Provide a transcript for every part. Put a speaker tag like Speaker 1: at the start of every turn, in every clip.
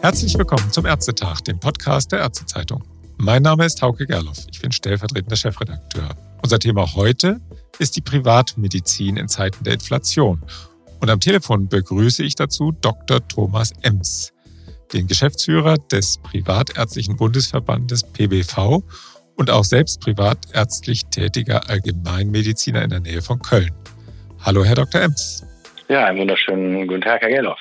Speaker 1: Herzlich willkommen zum Ärztetag, dem Podcast der Ärztezeitung. Mein Name ist Hauke Gerloff, ich bin stellvertretender Chefredakteur. Unser Thema heute ist die Privatmedizin in Zeiten der Inflation. Und am Telefon begrüße ich dazu Dr. Thomas Ems, den Geschäftsführer des Privatärztlichen Bundesverbandes PBV und auch selbst privatärztlich tätiger Allgemeinmediziner in der Nähe von Köln. Hallo, Herr Dr. Ems.
Speaker 2: Ja, einen wunderschönen guten Tag, Herr Gerloff.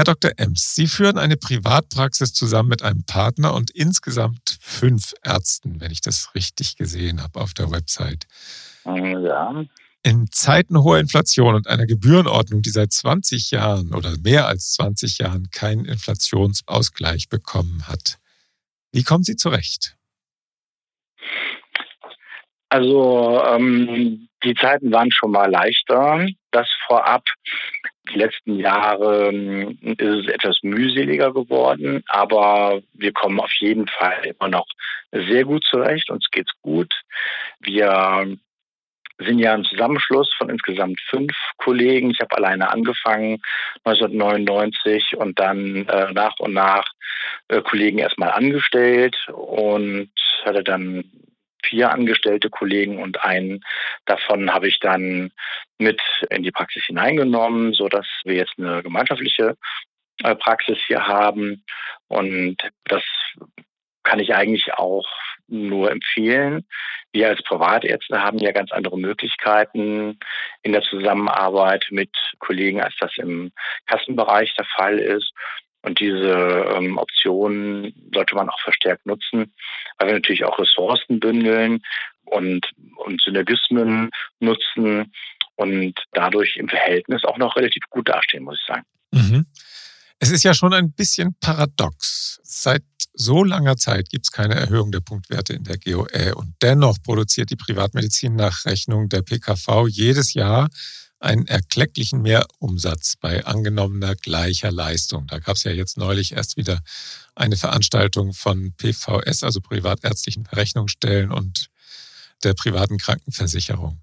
Speaker 1: Herr Dr. Ems, Sie führen eine Privatpraxis zusammen mit einem Partner und insgesamt fünf Ärzten, wenn ich das richtig gesehen habe auf der Website.
Speaker 2: Ja.
Speaker 1: In Zeiten hoher Inflation und einer Gebührenordnung, die seit 20 Jahren oder mehr als 20 Jahren keinen Inflationsausgleich bekommen hat, wie kommen Sie zurecht?
Speaker 2: Also ähm, die Zeiten waren schon mal leichter. Das vorab. Die letzten Jahre ähm, ist es etwas mühseliger geworden, aber wir kommen auf jeden Fall immer noch sehr gut zurecht. Uns geht's gut. Wir sind ja ein Zusammenschluss von insgesamt fünf Kollegen. Ich habe alleine angefangen 1999 und dann äh, nach und nach äh, Kollegen erstmal angestellt und hatte dann vier angestellte Kollegen und einen davon habe ich dann mit in die Praxis hineingenommen, so dass wir jetzt eine gemeinschaftliche äh, Praxis hier haben und das kann ich eigentlich auch nur empfehlen. Wir als Privatärzte haben ja ganz andere Möglichkeiten in der Zusammenarbeit mit Kollegen, als das im Kassenbereich der Fall ist. Und diese ähm, Optionen sollte man auch verstärkt nutzen, weil wir natürlich auch Ressourcen bündeln und, und Synergismen nutzen und dadurch im Verhältnis auch noch relativ gut dastehen, muss ich sagen.
Speaker 1: Mhm. Es ist ja schon ein bisschen paradox. Seit so langer Zeit gibt es keine Erhöhung der Punktwerte in der GOE und dennoch produziert die Privatmedizin nach Rechnung der PKV jedes Jahr einen erklecklichen Mehrumsatz bei angenommener gleicher Leistung. Da gab es ja jetzt neulich erst wieder eine Veranstaltung von PVS, also privatärztlichen Verrechnungsstellen und der privaten Krankenversicherung.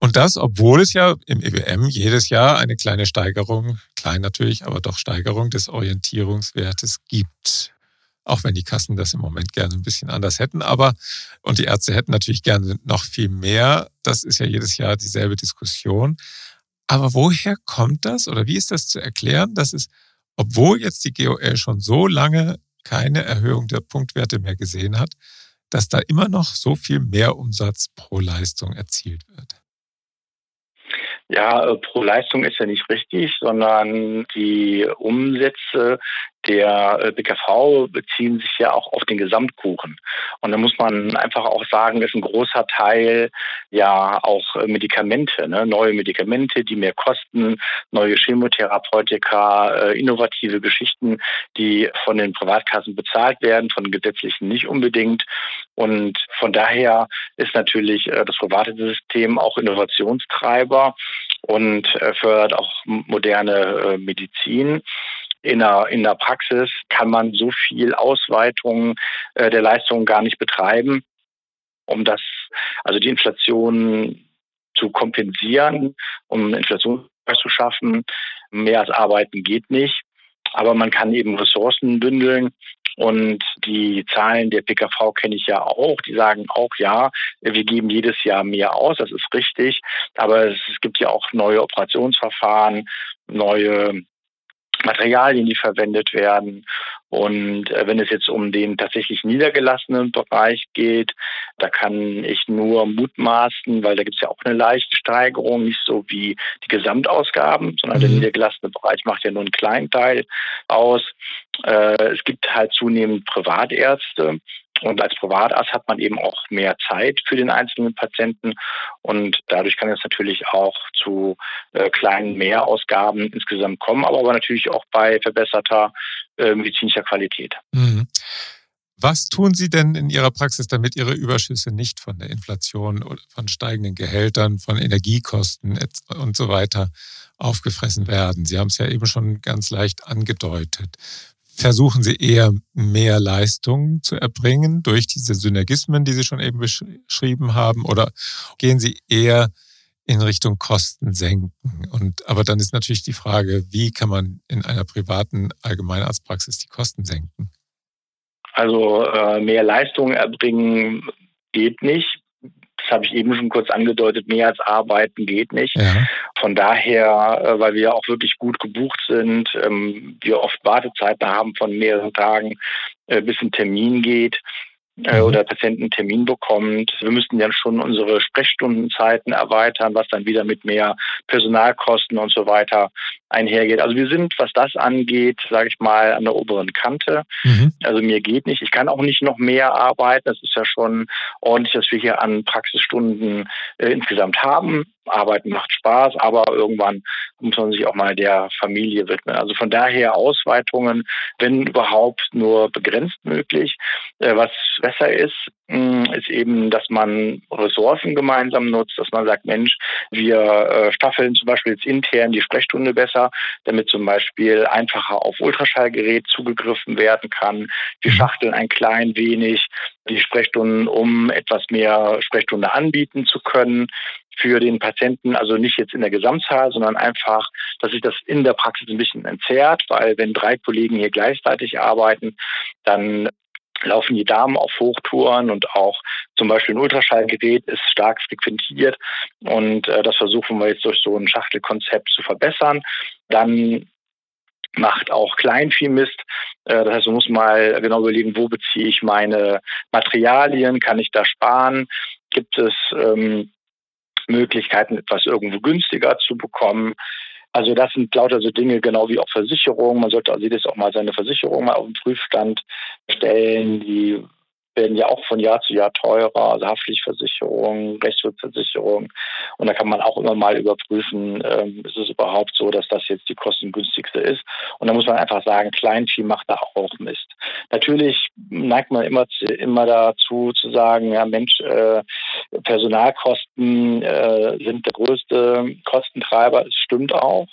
Speaker 1: Und das, obwohl es ja im EWM jedes Jahr eine kleine Steigerung, klein natürlich, aber doch Steigerung des Orientierungswertes gibt. Auch wenn die Kassen das im Moment gerne ein bisschen anders hätten. Aber, und die Ärzte hätten natürlich gerne noch viel mehr. Das ist ja jedes Jahr dieselbe Diskussion. Aber woher kommt das oder wie ist das zu erklären, dass es, obwohl jetzt die GOL schon so lange keine Erhöhung der Punktwerte mehr gesehen hat, dass da immer noch so viel mehr Umsatz pro Leistung erzielt wird?
Speaker 2: Ja, äh, pro Leistung ist ja nicht richtig, sondern die Umsätze der äh, BKV beziehen sich ja auch auf den Gesamtkuchen. Und da muss man einfach auch sagen, ist ein großer Teil ja auch äh, Medikamente, ne? neue Medikamente, die mehr kosten, neue Chemotherapeutika, innovative Geschichten, die von den Privatkassen bezahlt werden, von gesetzlichen nicht unbedingt. Und von daher ist natürlich das private System auch Innovationstreiber und fördert auch moderne Medizin in der, in der Praxis kann man so viel Ausweitung äh, der Leistungen gar nicht betreiben, um das, also die Inflation zu kompensieren, um Inflation zu schaffen. Mehr als arbeiten geht nicht. Aber man kann eben Ressourcen bündeln. Und die Zahlen der PKV kenne ich ja auch. Die sagen auch, ja, wir geben jedes Jahr mehr aus. Das ist richtig. Aber es, gibt ja auch neue Operationsverfahren, neue Materialien, die verwendet werden. Und äh, wenn es jetzt um den tatsächlich niedergelassenen Bereich geht, da kann ich nur mutmaßen, weil da gibt es ja auch eine leichte Steigerung, nicht so wie die Gesamtausgaben, sondern mhm. der niedergelassene Bereich macht ja nur einen kleinen Teil aus. Äh, es gibt halt zunehmend Privatärzte, und als Privatarzt hat man eben auch mehr Zeit für den einzelnen Patienten und dadurch kann es natürlich auch zu äh, kleinen Mehrausgaben insgesamt kommen, aber, aber natürlich auch bei verbesserter äh, medizinischer Qualität. Mhm.
Speaker 1: Was tun Sie denn in Ihrer Praxis, damit Ihre Überschüsse nicht von der Inflation, von steigenden Gehältern, von Energiekosten und so weiter aufgefressen werden? Sie haben es ja eben schon ganz leicht angedeutet. Versuchen Sie eher mehr Leistung zu erbringen durch diese Synergismen, die Sie schon eben beschrieben haben? Oder gehen Sie eher in Richtung Kosten senken. Und, aber dann ist natürlich die Frage, wie kann man in einer privaten Allgemeinarztpraxis die Kosten senken?
Speaker 2: Also äh, mehr Leistung erbringen geht nicht. Habe ich eben schon kurz angedeutet, mehr als arbeiten geht nicht. Ja. Von daher, äh, weil wir auch wirklich gut gebucht sind, ähm, wir oft Wartezeiten haben von mehreren Tagen, äh, bis ein Termin geht, äh, mhm. oder Patienten einen Termin bekommt. Wir müssten ja schon unsere Sprechstundenzeiten erweitern, was dann wieder mit mehr Personalkosten und so weiter einhergeht. Also wir sind, was das angeht, sage ich mal, an der oberen Kante. Mhm. Also mir geht nicht. Ich kann auch nicht noch mehr arbeiten. Das ist ja schon ordentlich, dass wir hier an Praxisstunden äh, insgesamt haben. Arbeiten macht Spaß, aber irgendwann muss man sich auch mal der Familie widmen. Also von daher Ausweitungen, wenn überhaupt, nur begrenzt möglich. Äh, was besser ist, mm, ist eben, dass man Ressourcen gemeinsam nutzt, dass man sagt, Mensch, wir äh, staffeln zum Beispiel jetzt intern die Sprechstunde besser, damit zum Beispiel einfacher auf Ultraschallgerät zugegriffen werden kann. Wir mhm. schachteln ein klein wenig die Sprechstunden, um etwas mehr Sprechstunde anbieten zu können für den Patienten, also nicht jetzt in der Gesamtzahl, sondern einfach, dass sich das in der Praxis ein bisschen entzerrt, weil wenn drei Kollegen hier gleichzeitig arbeiten, dann laufen die Damen auf Hochtouren und auch zum Beispiel ein Ultraschallgerät ist stark frequentiert und äh, das versuchen wir jetzt durch so ein Schachtelkonzept zu verbessern. Dann macht auch Kleinviehmist. Äh, das heißt, man muss mal genau überlegen, wo beziehe ich meine Materialien, kann ich da sparen? Gibt es ähm, Möglichkeiten, etwas irgendwo günstiger zu bekommen. Also das sind lauter so Dinge, genau wie auch Versicherungen. Man sollte also jedes auch mal seine Versicherung mal auf den Prüfstand stellen. Die werden ja auch von Jahr zu Jahr teurer, also Haftpflichtversicherung, Rechtsschutzversicherung. Und da kann man auch immer mal überprüfen, ähm, ist es überhaupt so, dass das jetzt die kostengünstigste ist. Und da muss man einfach sagen, Kleinvieh macht da auch Mist. Natürlich neigt man immer, immer dazu zu sagen, ja Mensch, äh, Personalkosten äh, sind der größte Kostentreiber. Es stimmt auch.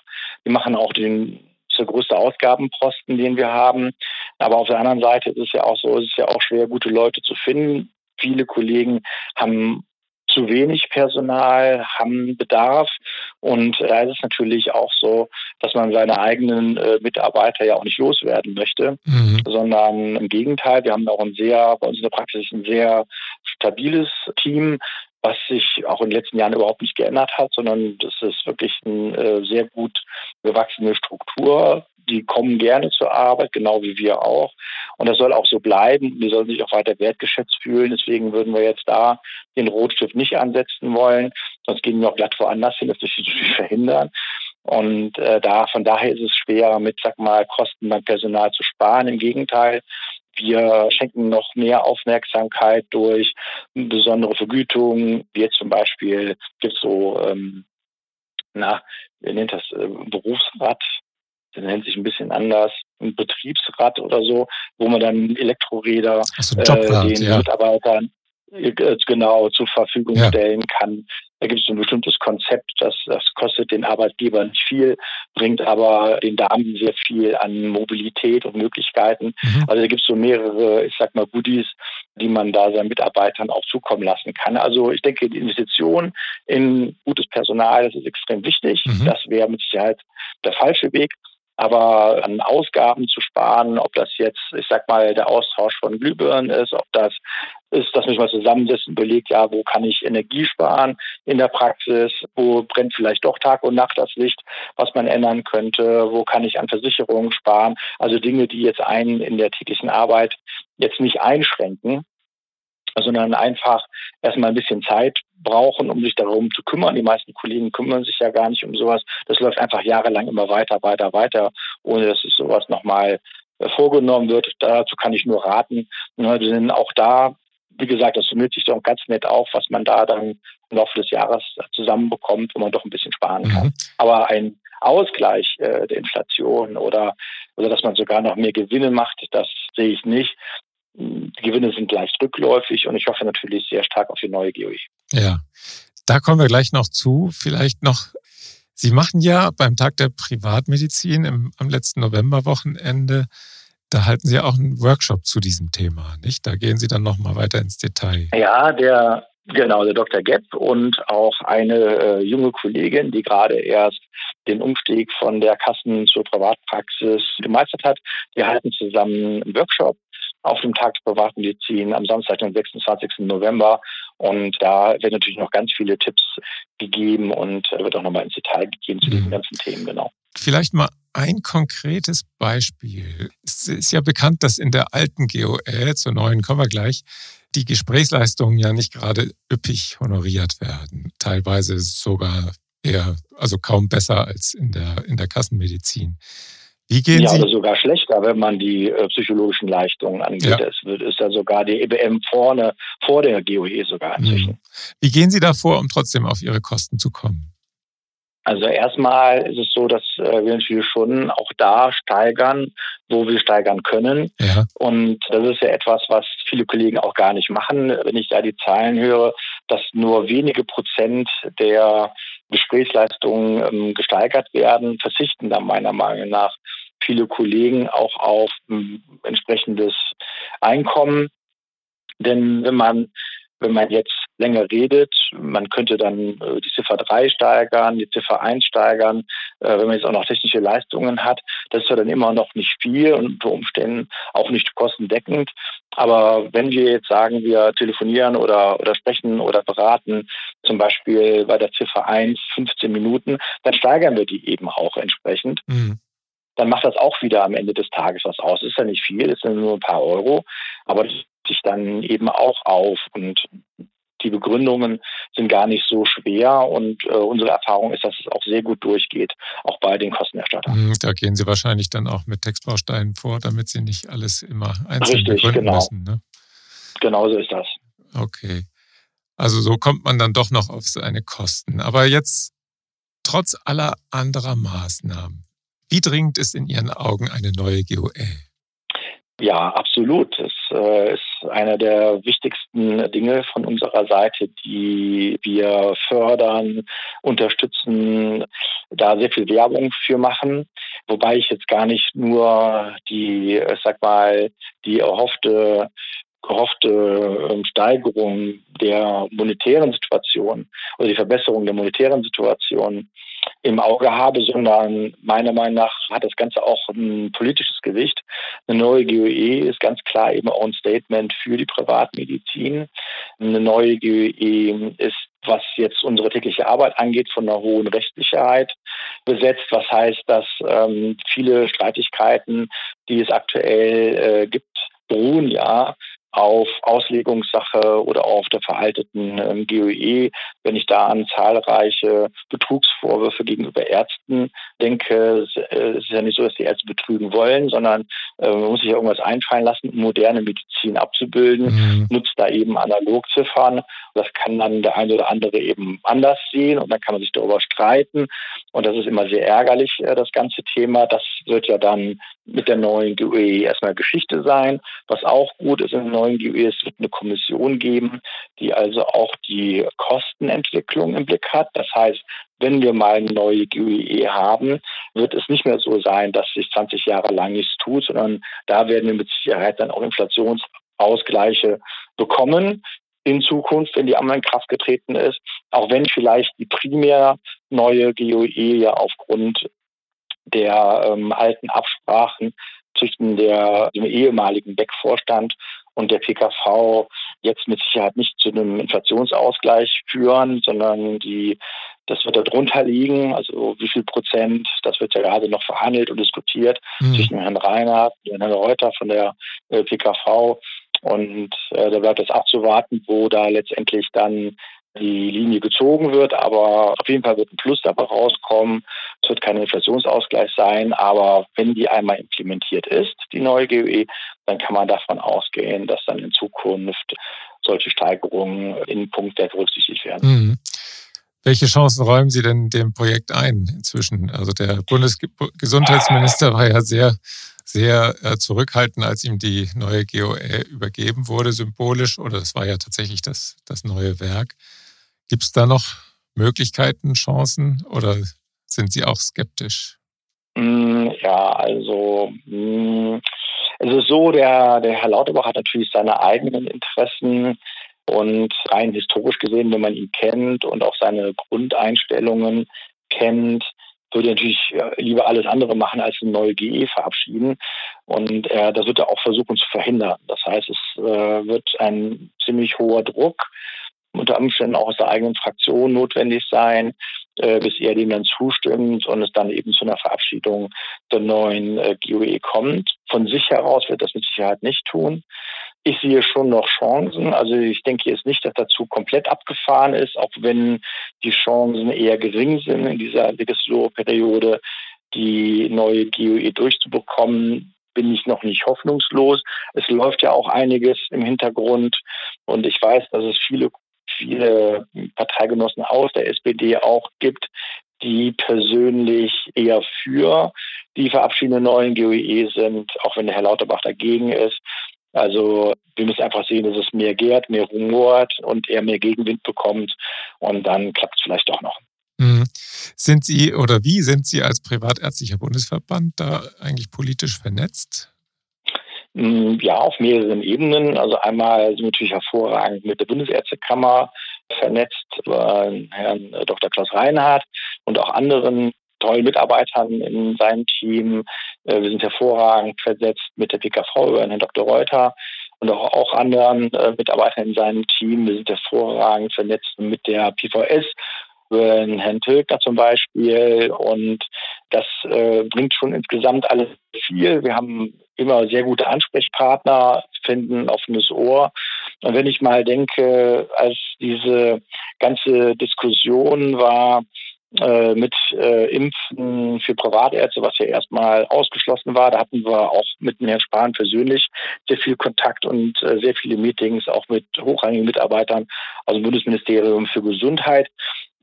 Speaker 2: Die machen auch den der größte Ausgabenposten, den wir haben. Aber auf der anderen Seite ist es ja auch so, es ist ja auch schwer, gute Leute zu finden. Viele Kollegen haben zu wenig Personal, haben Bedarf. Und da ist es natürlich auch so, dass man seine eigenen äh, Mitarbeiter ja auch nicht loswerden möchte, mhm. sondern im Gegenteil, wir haben auch ein sehr, bei uns in der Praxis ein sehr stabiles Team, was sich auch in den letzten Jahren überhaupt nicht geändert hat, sondern das ist wirklich eine äh, sehr gut gewachsene Struktur. Die kommen gerne zur Arbeit, genau wie wir auch. Und das soll auch so bleiben. Die sollen sich auch weiter wertgeschätzt fühlen. Deswegen würden wir jetzt da den Rotstift nicht ansetzen wollen. Sonst gehen wir auch glatt woanders hin. Das möchte ich verhindern. Und äh, da, von daher ist es schwer, mit, sag mal, Kosten beim Personal zu sparen. Im Gegenteil, wir schenken noch mehr Aufmerksamkeit durch besondere Vergütungen. Jetzt zum Beispiel gibt es so, ähm, na, wer nennt das, äh, Berufsrat, das nennt sich ein bisschen anders, ein Betriebsrat oder so, wo man dann Elektroräder
Speaker 1: so, äh,
Speaker 2: den ja. Mitarbeitern äh, genau zur Verfügung ja. stellen kann. Da gibt es ein bestimmtes Konzept, das, das kostet den Arbeitgeber nicht viel, bringt aber den Damen sehr viel an Mobilität und Möglichkeiten. Mhm. Also da gibt es so mehrere, ich sag mal, Goodies, die man da seinen Mitarbeitern auch zukommen lassen kann. Also ich denke, die Investition in gutes Personal, das ist extrem wichtig. Mhm. Das wäre mit Sicherheit der falsche Weg. Aber an Ausgaben zu sparen, ob das jetzt, ich sag mal, der Austausch von Glühbirnen ist, ob das ist, dass man sich mal zusammensetzt und überlegt, ja, wo kann ich Energie sparen in der Praxis, wo brennt vielleicht doch Tag und Nacht das Licht, was man ändern könnte, wo kann ich an Versicherungen sparen. Also Dinge, die jetzt einen in der täglichen Arbeit jetzt nicht einschränken, sondern einfach erstmal ein bisschen Zeit brauchen, um sich darum zu kümmern. Die meisten Kollegen kümmern sich ja gar nicht um sowas. Das läuft einfach jahrelang immer weiter, weiter, weiter, ohne dass es sowas nochmal äh, vorgenommen wird. Dazu kann ich nur raten. Wir sind auch da, wie gesagt, das summiert sich doch ganz nett auf, was man da dann im Laufe des Jahres zusammenbekommt, wo man doch ein bisschen sparen kann. Mhm. Aber ein Ausgleich äh, der Inflation oder, oder dass man sogar noch mehr Gewinne macht, das sehe ich nicht. Die Gewinne sind leicht rückläufig und ich hoffe natürlich sehr stark auf die neue GOE.
Speaker 1: Ja, da kommen wir gleich noch zu. Vielleicht noch, Sie machen ja beim Tag der Privatmedizin im, am letzten Novemberwochenende, da halten Sie auch einen Workshop zu diesem Thema, nicht? Da gehen Sie dann nochmal weiter ins Detail.
Speaker 2: Ja, der Genau, der Dr. Gepp und auch eine äh, junge Kollegin, die gerade erst den Umstieg von der Kassen zur Privatpraxis gemeistert hat. Wir halten zusammen einen Workshop auf dem Tag der Privatmedizin am Samstag, den 26. November. Und da werden natürlich noch ganz viele Tipps gegeben und wird auch nochmal ins Detail gegeben zu diesen mhm. ganzen Themen, genau.
Speaker 1: Vielleicht mal ein konkretes Beispiel. Es ist ja bekannt, dass in der alten GOL, zur neuen kommen wir gleich, die Gesprächsleistungen ja nicht gerade üppig honoriert werden. Teilweise sogar eher, also kaum besser als in der, in der Kassenmedizin.
Speaker 2: Wie gehen ja, Sie? oder sogar schlechter, wenn man die äh, psychologischen Leistungen angeht. Ja. Es wird, ist ja sogar die EBM vorne, vor der GOE sogar inzwischen. Mhm.
Speaker 1: Wie gehen Sie davor, um trotzdem auf Ihre Kosten zu kommen?
Speaker 2: Also erstmal ist es so, dass äh, wir natürlich schon auch da steigern, wo wir steigern können. Ja. Und das ist ja etwas, was viele Kollegen auch gar nicht machen. Wenn ich da die Zahlen höre, dass nur wenige Prozent der Gesprächsleistungen ähm, gesteigert werden, verzichten da meiner Meinung nach viele Kollegen auch auf ähm, entsprechendes Einkommen. Denn wenn man wenn man jetzt länger redet, man könnte dann äh, die Ziffer 3 steigern, die Ziffer 1 steigern, äh, wenn man jetzt auch noch technische Leistungen hat. Das ist ja dann immer noch nicht viel und unter Umständen auch nicht kostendeckend. Aber wenn wir jetzt sagen, wir telefonieren oder, oder sprechen oder beraten, zum Beispiel bei der Ziffer 1 15 Minuten, dann steigern wir die eben auch entsprechend. Mhm dann macht das auch wieder am Ende des Tages was aus. Ist ja nicht viel, es sind nur ein paar Euro, aber das sich dann eben auch auf. Und die Begründungen sind gar nicht so schwer und äh, unsere Erfahrung ist, dass es auch sehr gut durchgeht, auch bei den Kostenerstattern.
Speaker 1: Mhm, da gehen Sie wahrscheinlich dann auch mit Textbausteinen vor, damit Sie nicht alles immer einzeln Richtig, begründen genau. müssen. Ne?
Speaker 2: Genau so ist das.
Speaker 1: Okay. Also so kommt man dann doch noch auf seine Kosten. Aber jetzt trotz aller anderer Maßnahmen, wie dringend ist in Ihren Augen eine neue GOL?
Speaker 2: Ja, absolut. Es äh, ist einer der wichtigsten Dinge von unserer Seite, die wir fördern, unterstützen, da sehr viel Werbung für machen. Wobei ich jetzt gar nicht nur die, ich sag mal, die erhoffte gehofte ähm, Steigerung der monetären Situation oder die Verbesserung der monetären Situation im Auge habe, sondern meiner Meinung nach hat das Ganze auch ein politisches Gewicht. Eine neue GOE ist ganz klar eben auch ein Statement für die Privatmedizin. Eine neue GOE ist was jetzt unsere tägliche Arbeit angeht, von einer hohen Rechtssicherheit besetzt. Was heißt, dass ähm, viele Streitigkeiten, die es aktuell äh, gibt, beruhen ja auf Auslegungssache oder auf der veralteten ähm, GOE. Wenn ich da an zahlreiche Betrugsvorwürfe gegenüber Ärzten denke, äh, es ist ja nicht so, dass die Ärzte betrügen wollen, sondern äh, man muss sich ja irgendwas einfallen lassen, um moderne Medizin abzubilden, mhm. nutzt da eben Analogziffern. Das kann dann der eine oder andere eben anders sehen und dann kann man sich darüber streiten. Und das ist immer sehr ärgerlich, äh, das ganze Thema. Das wird ja dann mit der neuen GOE erstmal Geschichte sein. Was auch gut ist in der neuen GOE, es wird eine Kommission geben, die also auch die Kostenentwicklung im Blick hat. Das heißt, wenn wir mal eine neue GUE haben, wird es nicht mehr so sein, dass sich 20 Jahre lang nichts tut, sondern da werden wir mit Sicherheit dann auch Inflationsausgleiche bekommen in Zukunft, wenn die Ampel in Kraft getreten ist, auch wenn vielleicht die primär neue GOE ja aufgrund der ähm, alten Absprachen zwischen der, dem ehemaligen Beck-Vorstand und der PKV jetzt mit Sicherheit nicht zu einem Inflationsausgleich führen, sondern die, das wird darunter liegen. Also wie viel Prozent, das wird ja gerade noch verhandelt und diskutiert mhm. zwischen Herrn Reinhardt und Herrn Reuter von der äh, PKV. Und äh, da bleibt es abzuwarten, wo da letztendlich dann die Linie gezogen wird. Aber auf jeden Fall wird ein Plus dabei rauskommen. Es wird kein Inflationsausgleich sein. Aber wenn die einmal implementiert ist, die neue GUE, dann kann man davon ausgehen, dass dann in Zukunft solche Steigerungen in Punkt der berücksichtigt werden. Mhm.
Speaker 1: Welche Chancen räumen Sie denn dem Projekt ein inzwischen? Also der Bundesgesundheitsminister war ja sehr, sehr äh, zurückhaltend, als ihm die neue GOE übergeben wurde, symbolisch, oder es war ja tatsächlich das, das neue Werk. Gibt es da noch Möglichkeiten, Chancen oder sind Sie auch skeptisch?
Speaker 2: Mm, ja, also mm, es ist so, der, der Herr Lauterbach hat natürlich seine eigenen Interessen Und rein historisch gesehen, wenn man ihn kennt und auch seine Grundeinstellungen kennt, würde natürlich lieber alles andere machen, als eine neue GE verabschieden. Und äh, das wird er auch versuchen zu verhindern. Das heißt, es äh, wird ein ziemlich hoher Druck unter Umständen auch aus der eigenen Fraktion notwendig sein, äh, bis er dem dann zustimmt und es dann eben zu einer Verabschiedung der neuen äh, GOE kommt. Von sich heraus wird das mit Sicherheit nicht tun. Ich sehe schon noch Chancen. Also ich denke jetzt nicht, dass dazu komplett abgefahren ist, auch wenn die Chancen eher gering sind in dieser Legislaturperiode, die neue GOE durchzubekommen bin ich noch nicht hoffnungslos. Es läuft ja auch einiges im Hintergrund und ich weiß, dass es viele viele Parteigenossen aus der SPD auch gibt, die persönlich eher für die verabschiedenden neuen GOE sind, auch wenn der Herr Lauterbach dagegen ist. Also wir müssen einfach sehen, dass es mehr gärt, mehr rumort und er mehr Gegenwind bekommt und dann klappt es vielleicht doch noch.
Speaker 1: Mhm. Sind Sie oder wie sind Sie als privatärztlicher Bundesverband da eigentlich politisch vernetzt?
Speaker 2: Mm, ja, auf mehreren Ebenen. Also einmal sind wir natürlich hervorragend mit der Bundesärztekammer vernetzt, Herrn Dr. Klaus Reinhardt und auch anderen tollen Mitarbeitern in seinem Team. Äh, wir sind hervorragend versetzt mit der PKV über Herrn Dr. Reuter und auch, auch anderen äh, Mitarbeitern in seinem Team. Wir sind hervorragend vernetzt mit der PVS Herrn Tilgner zum Beispiel. Und das äh, bringt schon insgesamt alles viel. Wir haben immer sehr gute Ansprechpartner, finden offenes Ohr. Und wenn ich mal denke, als diese ganze Diskussion war, äh, mit äh, Impfen für Privatärzte, was ja erstmal ausgeschlossen war. Da hatten wir auch mit Herrn Spahn persönlich sehr viel Kontakt und äh, sehr viele Meetings, auch mit hochrangigen Mitarbeitern aus dem Bundesministerium für Gesundheit.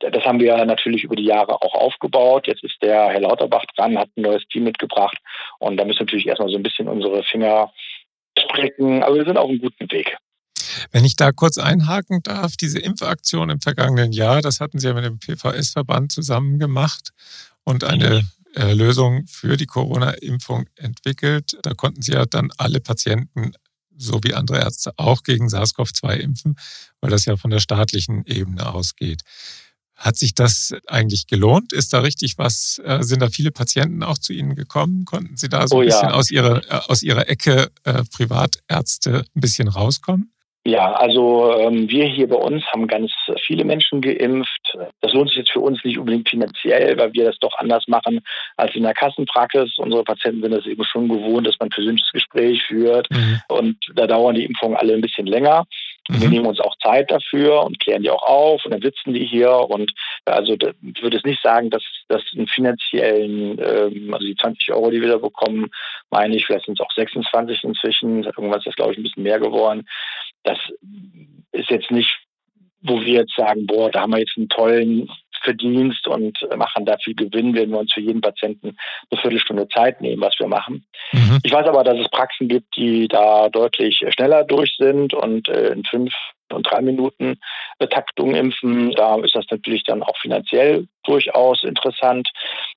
Speaker 2: Das haben wir natürlich über die Jahre auch aufgebaut. Jetzt ist der Herr Lauterbach dran, hat ein neues Team mitgebracht und da müssen wir natürlich erstmal so ein bisschen unsere Finger strecken, aber wir sind auf einem guten Weg.
Speaker 1: Wenn ich da kurz einhaken darf, diese Impfaktion im vergangenen Jahr, das hatten Sie ja mit dem PVS-Verband zusammen gemacht und eine äh, Lösung für die Corona-Impfung entwickelt. Da konnten Sie ja dann alle Patienten so wie andere Ärzte auch gegen SARS-CoV-2 impfen, weil das ja von der staatlichen Ebene ausgeht. Hat sich das eigentlich gelohnt? Ist da richtig was? Äh, sind da viele Patienten auch zu Ihnen gekommen? Konnten Sie da so oh, ein bisschen ja. aus, Ihrer, äh, aus Ihrer Ecke äh, Privatärzte ein bisschen rauskommen?
Speaker 2: Ja, also ähm, wir hier bei uns haben ganz viele Menschen geimpft. Das lohnt sich jetzt für uns nicht unbedingt finanziell, weil wir das doch anders machen als in der Kassenpraxis. Unsere Patienten sind das eben schon gewohnt, dass man ein persönliches Gespräch führt mhm. und da dauern die Impfungen alle ein bisschen länger. Mhm. Wir nehmen uns auch Zeit dafür und klären die auch auf und dann sitzen die hier und also ich würde es nicht sagen, dass das einen finanziellen, ähm, also die 20 Euro, die wir da bekommen, meine ich, vielleicht sind es auch 26 inzwischen, irgendwas ist das glaube ich ein bisschen mehr geworden. Das ist jetzt nicht, wo wir jetzt sagen, boah, da haben wir jetzt einen tollen Verdienst und machen da viel Gewinn, wenn wir uns für jeden Patienten eine Viertelstunde Zeit nehmen, was wir machen. Mhm. Ich weiß aber, dass es Praxen gibt, die da deutlich schneller durch sind und äh, in fünf und drei Minuten Taktung impfen. Da ist das natürlich dann auch finanziell durchaus interessant.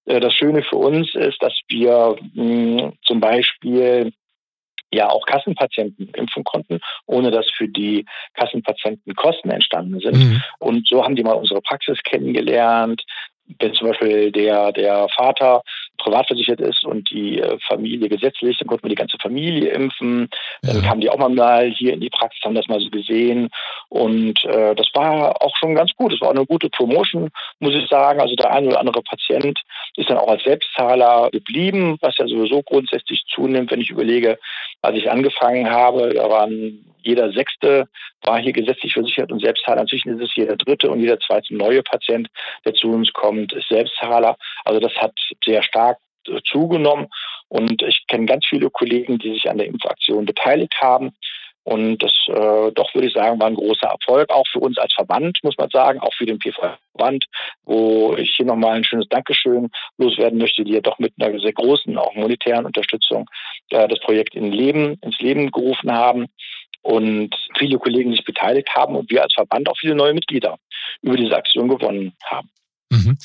Speaker 2: Äh, das Schöne für uns ist, dass wir mh, zum Beispiel ja auch Kassenpatienten impfen konnten, ohne dass für die Kassenpatienten Kosten entstanden sind. Mhm. Und so haben die mal unsere Praxis kennengelernt, wenn zum Beispiel der, der Vater privat versichert ist und die äh, Familie gesetzlich, dann konnten wir die ganze Familie impfen. Dann kamen die auch mal hier in die Praxis, haben das mal so gesehen. Und äh, das war auch schon ganz gut. Es war eine gute Promotion, muss ich sagen. Also der eine oder andere Patient ist dann auch als Selbstzahler geblieben, was ja sowieso grundsätzlich zunimmt, wenn ich überlege, als ich angefangen habe, da waren jeder Sechste war hier gesetzlich versichert und Selbstzahler. Inzwischen ist es jeder Dritte und jeder zweite neue Patient, der zu uns kommt, ist Selbstzahler. Also das hat sehr stark zugenommen. Und ich kenne ganz viele Kollegen, die sich an der Impfaktion beteiligt haben. Und das äh, doch würde ich sagen, war ein großer Erfolg, auch für uns als Verband, muss man sagen, auch für den PV-Verband, wo ich hier nochmal ein schönes Dankeschön loswerden möchte, die ja doch mit einer sehr großen, auch monetären Unterstützung äh, das Projekt in Leben, ins Leben gerufen haben und viele Kollegen sich beteiligt haben und wir als Verband auch viele neue Mitglieder über diese Aktion gewonnen haben.
Speaker 1: Mhm.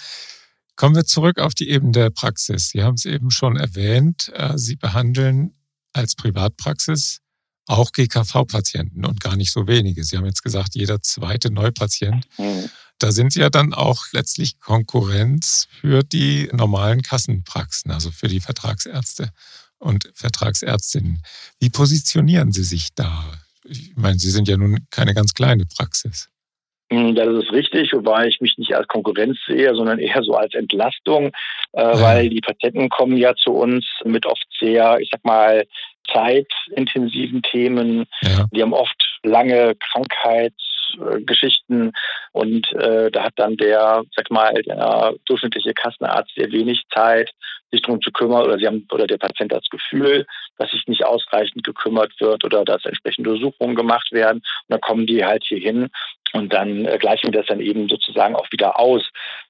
Speaker 1: Kommen wir zurück auf die Ebene der Praxis. Sie haben es eben schon erwähnt. Äh, Sie behandeln als Privatpraxis auch GKV-Patienten und gar nicht so wenige. Sie haben jetzt gesagt, jeder zweite Neupatient. Mhm. Da sind Sie ja dann auch letztlich Konkurrenz für die normalen Kassenpraxen, also für die Vertragsärzte und Vertragsärztinnen. Wie positionieren Sie sich da? Ich meine, Sie sind ja nun keine ganz kleine Praxis.
Speaker 2: Hm, das ist richtig, wobei ich mich nicht als Konkurrenz sehe, sondern eher so als Entlastung, äh, ja. weil die Patienten kommen ja zu uns mit oft sehr, ich sag mal, zeitintensiven Themen. Ja. Die haben oft lange Krankheitsgeschichten und äh, da hat dann der, sag mal, der durchschnittliche Kassenarzt sehr wenig Zeit, sich darum zu kümmern oder sie haben oder der Patient hat das Gefühl, dass sich nicht ausreichend gekümmert wird oder dass entsprechende Untersuchungen gemacht werden. Und dann kommen die halt hier hin und dann äh, gleichen wir das dann eben sozusagen auch wieder aus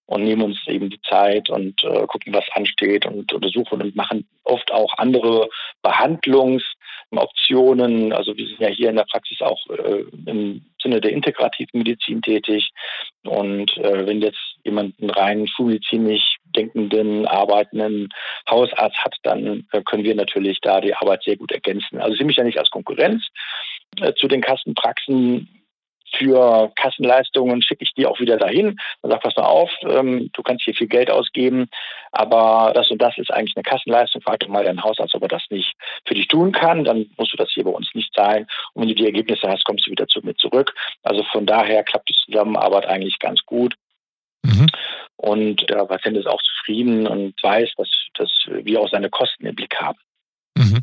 Speaker 2: und nehmen uns eben die Zeit und äh, gucken, was ansteht und untersuchen und machen oft auch andere Behandlungsoptionen. Also wir sind ja hier in der Praxis auch äh, im Sinne der integrativen Medizin tätig. Und äh, wenn jetzt jemand einen rein schulmedizinisch denkenden, arbeitenden Hausarzt hat, dann äh, können wir natürlich da die Arbeit sehr gut ergänzen. Also sehe mich ja nicht als Konkurrenz äh, zu den Kassenpraxen für Kassenleistungen schicke ich die auch wieder dahin und sage, pass mal auf, ähm, du kannst hier viel Geld ausgeben, aber das und das ist eigentlich eine Kassenleistung. Frag doch mal deinen Hausarzt, ob er das nicht für dich tun kann. Dann musst du das hier bei uns nicht zahlen. Und wenn du die Ergebnisse hast, kommst du wieder zu mir zurück. Also von daher klappt die Zusammenarbeit eigentlich ganz gut. Mhm. Und der Patient ist auch zufrieden und weiß, dass, dass wir auch seine Kosten im Blick haben.
Speaker 1: Mhm.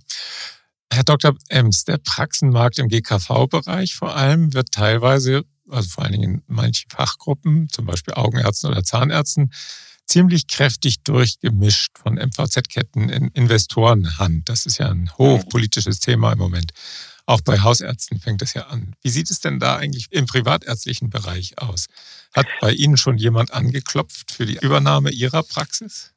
Speaker 1: Herr Dr. Ems, der Praxenmarkt im GKV-Bereich vor allem wird teilweise, also vor allen Dingen in manchen Fachgruppen, zum Beispiel Augenärzten oder Zahnärzten, ziemlich kräftig durchgemischt von MVZ-Ketten in Investorenhand. Das ist ja ein hochpolitisches Thema im Moment. Auch bei Hausärzten fängt es ja an. Wie sieht es denn da eigentlich im privatärztlichen Bereich aus? Hat bei Ihnen schon jemand angeklopft für die Übernahme Ihrer Praxis?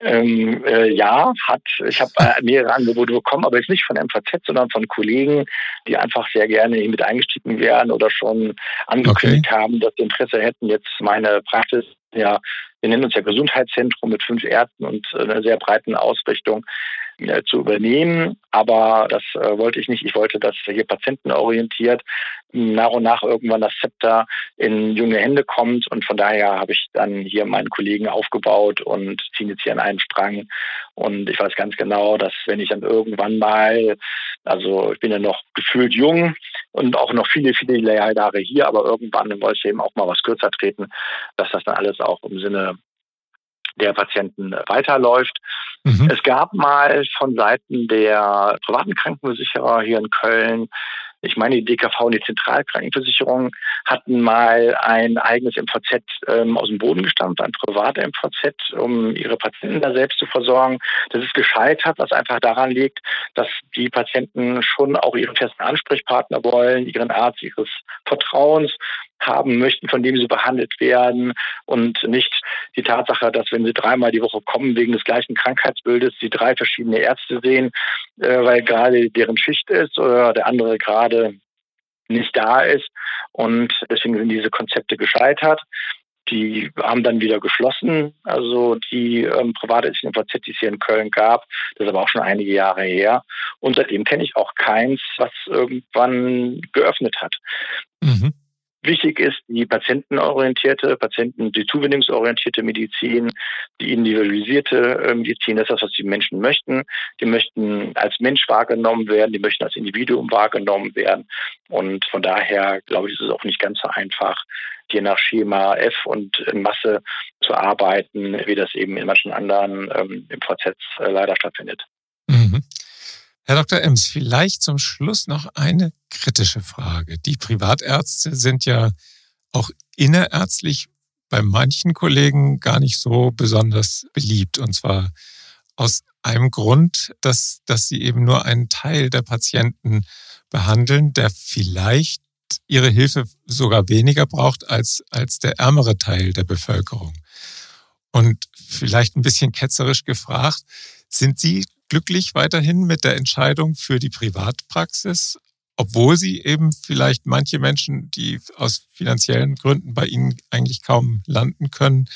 Speaker 2: Ähm, äh, ja, hat. Ich habe äh, mehrere Angebote bekommen, aber jetzt nicht von MVZ, sondern von Kollegen, die einfach sehr gerne mit eingestiegen wären oder schon angekündigt okay. haben, dass sie Interesse hätten, jetzt meine Praxis, ja, wir nennen uns ja Gesundheitszentrum mit fünf Ärzten und einer sehr breiten Ausrichtung, äh, zu übernehmen. Aber das äh, wollte ich nicht. Ich wollte, dass hier patientenorientiert nach und nach irgendwann das Zepter in junge Hände kommt. Und von daher habe ich dann hier meinen Kollegen aufgebaut und ziehen jetzt hier an einen Strang. Und ich weiß ganz genau, dass wenn ich dann irgendwann mal, also ich bin ja noch gefühlt jung und auch noch viele, viele Jahre hier, aber irgendwann wollte ich eben auch mal was kürzer treten, dass das dann alles auch im Sinne der Patienten weiterläuft. Mhm. Es gab mal von Seiten der privaten Krankenversicherer hier in Köln ich meine, die DKV und die Zentralkrankenversicherung hatten mal ein eigenes MVZ ähm, aus dem Boden gestampft, ein privater MVZ, um ihre Patienten da selbst zu versorgen. Das ist gescheitert, was einfach daran liegt, dass die Patienten schon auch ihren festen Ansprechpartner wollen, ihren Arzt ihres Vertrauens haben möchten, von dem sie behandelt werden und nicht die Tatsache, dass wenn sie dreimal die Woche kommen wegen des gleichen Krankheitsbildes, sie drei verschiedene Ärzte sehen, äh, weil gerade deren Schicht ist oder der andere gerade nicht da ist. Und deswegen sind diese Konzepte gescheitert. Die haben dann wieder geschlossen, also die ähm, private VZ, die es hier in Köln gab. Das ist aber auch schon einige Jahre her. Und seitdem kenne ich auch keins, was irgendwann geöffnet hat. Mhm. Wichtig ist die patientenorientierte, Patienten, die zuwendungsorientierte Medizin, die individualisierte äh, Medizin, das ist das, was die Menschen möchten. Die möchten als Mensch wahrgenommen werden, die möchten als Individuum wahrgenommen werden. Und von daher, glaube ich, ist es auch nicht ganz so einfach, je nach Schema F und in Masse zu arbeiten, wie das eben in manchen anderen ähm, im VZ äh, leider stattfindet. Mhm.
Speaker 1: Herr Dr. Ems, vielleicht zum Schluss noch eine kritische Frage. Die Privatärzte sind ja auch innerärztlich bei manchen Kollegen gar nicht so besonders beliebt. Und zwar aus einem Grund, dass, dass sie eben nur einen Teil der Patienten behandeln, der vielleicht ihre Hilfe sogar weniger braucht als, als der ärmere Teil der Bevölkerung. Und vielleicht ein bisschen ketzerisch gefragt, sind Sie glücklich weiterhin mit der Entscheidung für die Privatpraxis, obwohl Sie eben vielleicht manche Menschen, die aus finanziellen Gründen bei Ihnen eigentlich kaum landen können,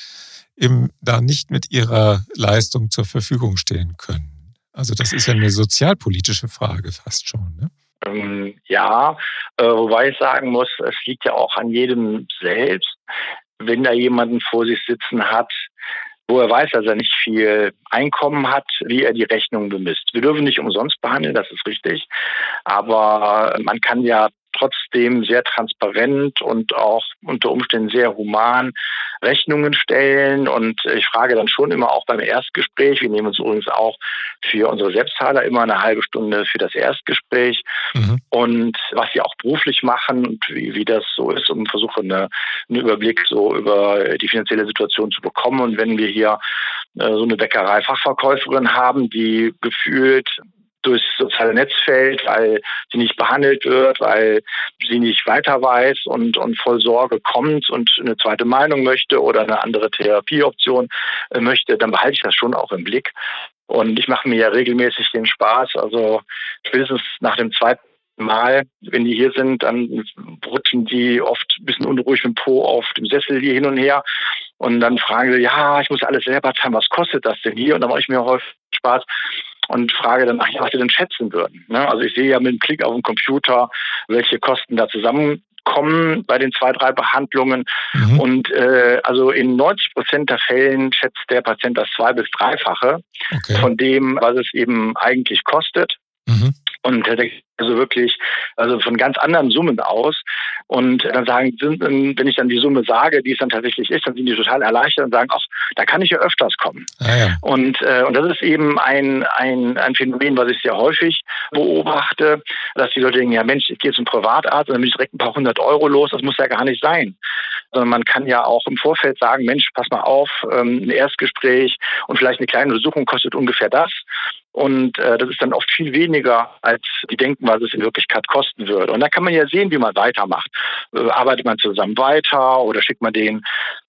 Speaker 1: eben da nicht mit ihrer Leistung zur Verfügung stehen können? Also das ist ja eine sozialpolitische Frage fast schon. Ne?
Speaker 2: Ähm, ja, äh, wobei ich sagen muss, es liegt ja auch an jedem selbst. Wenn da jemanden vor sich sitzen hat, wo er weiß, dass er nicht viel Einkommen hat, wie er die Rechnung bemisst. Wir dürfen nicht umsonst behandeln, das ist richtig. Aber man kann ja trotzdem sehr transparent und auch unter Umständen sehr human Rechnungen stellen. Und ich frage dann schon immer auch beim Erstgespräch, wir nehmen uns übrigens auch für unsere Selbstzahler immer eine halbe Stunde für das Erstgespräch mhm. und was sie auch beruflich machen und wie, wie das so ist und versuche eine, einen Überblick so über die finanzielle Situation zu bekommen. Und wenn wir hier äh, so eine Bäckerei-Fachverkäuferin haben, die gefühlt durchs soziale Netz fällt, weil sie nicht behandelt wird, weil sie nicht weiter weiß und, und voll Sorge kommt und eine zweite Meinung möchte oder eine andere Therapieoption äh, möchte, dann behalte ich das schon auch im Blick. Und ich mache mir ja regelmäßig den Spaß. Also spätestens nach dem zweiten Mal, wenn die hier sind, dann rutschen die oft ein bisschen unruhig mit dem Po auf dem Sessel hier hin und her. Und dann fragen sie, ja, ich muss alles selber zahlen, was kostet das denn hier? Und dann mache ich mir häufig Spaß und frage dann, ach, was sie denn schätzen würden. Ne? Also ich sehe ja mit einem Klick auf dem Computer, welche Kosten da zusammenkommen bei den zwei, drei Behandlungen. Mhm. Und äh, also in 90 Prozent der Fällen schätzt der Patient das zwei- bis dreifache okay. von dem, was es eben eigentlich kostet. Mhm. Und also wirklich, also von ganz anderen Summen aus. Und dann sagen, wenn ich dann die Summe sage, die es dann tatsächlich ist, dann sind die total erleichtert und sagen, ach, da kann ich ja öfters kommen. Ah, ja. Und, äh, und das ist eben ein, ein, ein Phänomen, was ich sehr häufig beobachte, dass die Leute denken, ja Mensch, ich gehe zum Privatarzt und dann bin ich direkt ein paar hundert Euro los, das muss ja gar nicht sein. Sondern man kann ja auch im Vorfeld sagen, Mensch, pass mal auf, ähm, ein Erstgespräch und vielleicht eine kleine Untersuchung kostet ungefähr das. Und äh, das ist dann oft viel weniger, als die denken, was es in Wirklichkeit kosten würde. Und da kann man ja sehen, wie man weitermacht. Äh, arbeitet man zusammen weiter oder schickt man den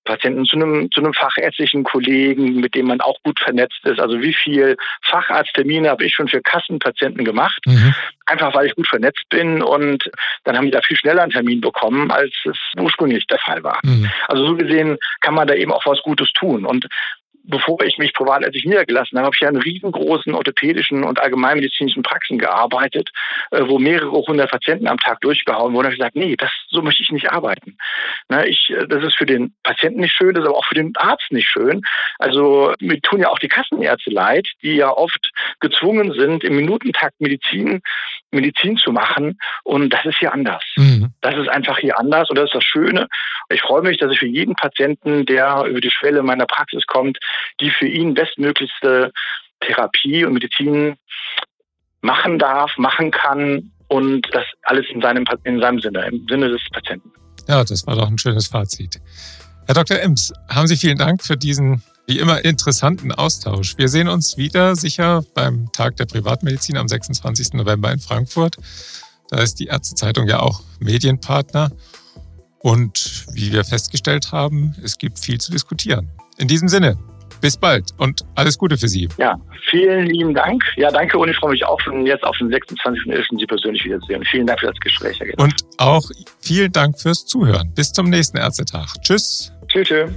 Speaker 2: Patienten zu einem, zu einem fachärztlichen Kollegen, mit dem man auch gut vernetzt ist. Also wie viel Facharzttermine habe ich schon für Kassenpatienten gemacht? Mhm. Einfach weil ich gut vernetzt bin und dann haben die da viel schneller einen Termin bekommen, als es ursprünglich der Fall war. Mhm. Also so gesehen kann man da eben auch was Gutes tun. Und bevor ich mich privat als niedergelassen habe, habe ich ja in riesengroßen orthopädischen und allgemeinmedizinischen Praxen gearbeitet, äh, wo mehrere hundert Patienten am Tag durchgehauen wurden. Habe ich gesagt, nee, das, so möchte ich nicht arbeiten. Na, ich, äh, das ist für den Patienten nicht schön, das ist aber auch für den Arzt nicht schön. Also mir tun ja auch die Kassenärzte leid, die ja oft gezwungen sind, im Minutentakt Medizin, Medizin zu machen. Und das ist hier anders. Mhm. Das ist einfach hier anders und das ist das Schöne. Ich freue mich, dass ich für jeden Patienten, der über die Schwelle meiner Praxis kommt, die für ihn bestmöglichste Therapie und Medizin machen darf, machen kann und das alles in seinem, in seinem Sinne, im Sinne des Patienten.
Speaker 1: Ja, das war doch ein schönes Fazit. Herr Dr. Ems, haben Sie vielen Dank für diesen wie immer interessanten Austausch. Wir sehen uns wieder sicher beim Tag der Privatmedizin am 26. November in Frankfurt. Da ist die Ärztezeitung ja auch Medienpartner. Und wie wir festgestellt haben, es gibt viel zu diskutieren. In diesem Sinne, bis bald und alles Gute für Sie.
Speaker 2: Ja, vielen lieben Dank. Ja, danke und ich freue mich auch schon jetzt auf den 26.11. Sie persönlich wiederzusehen. Vielen Dank für das Gespräch.
Speaker 1: Und auch vielen Dank fürs Zuhören. Bis zum nächsten Ärztetag. Tschüss.
Speaker 2: Tschüss. tschüss.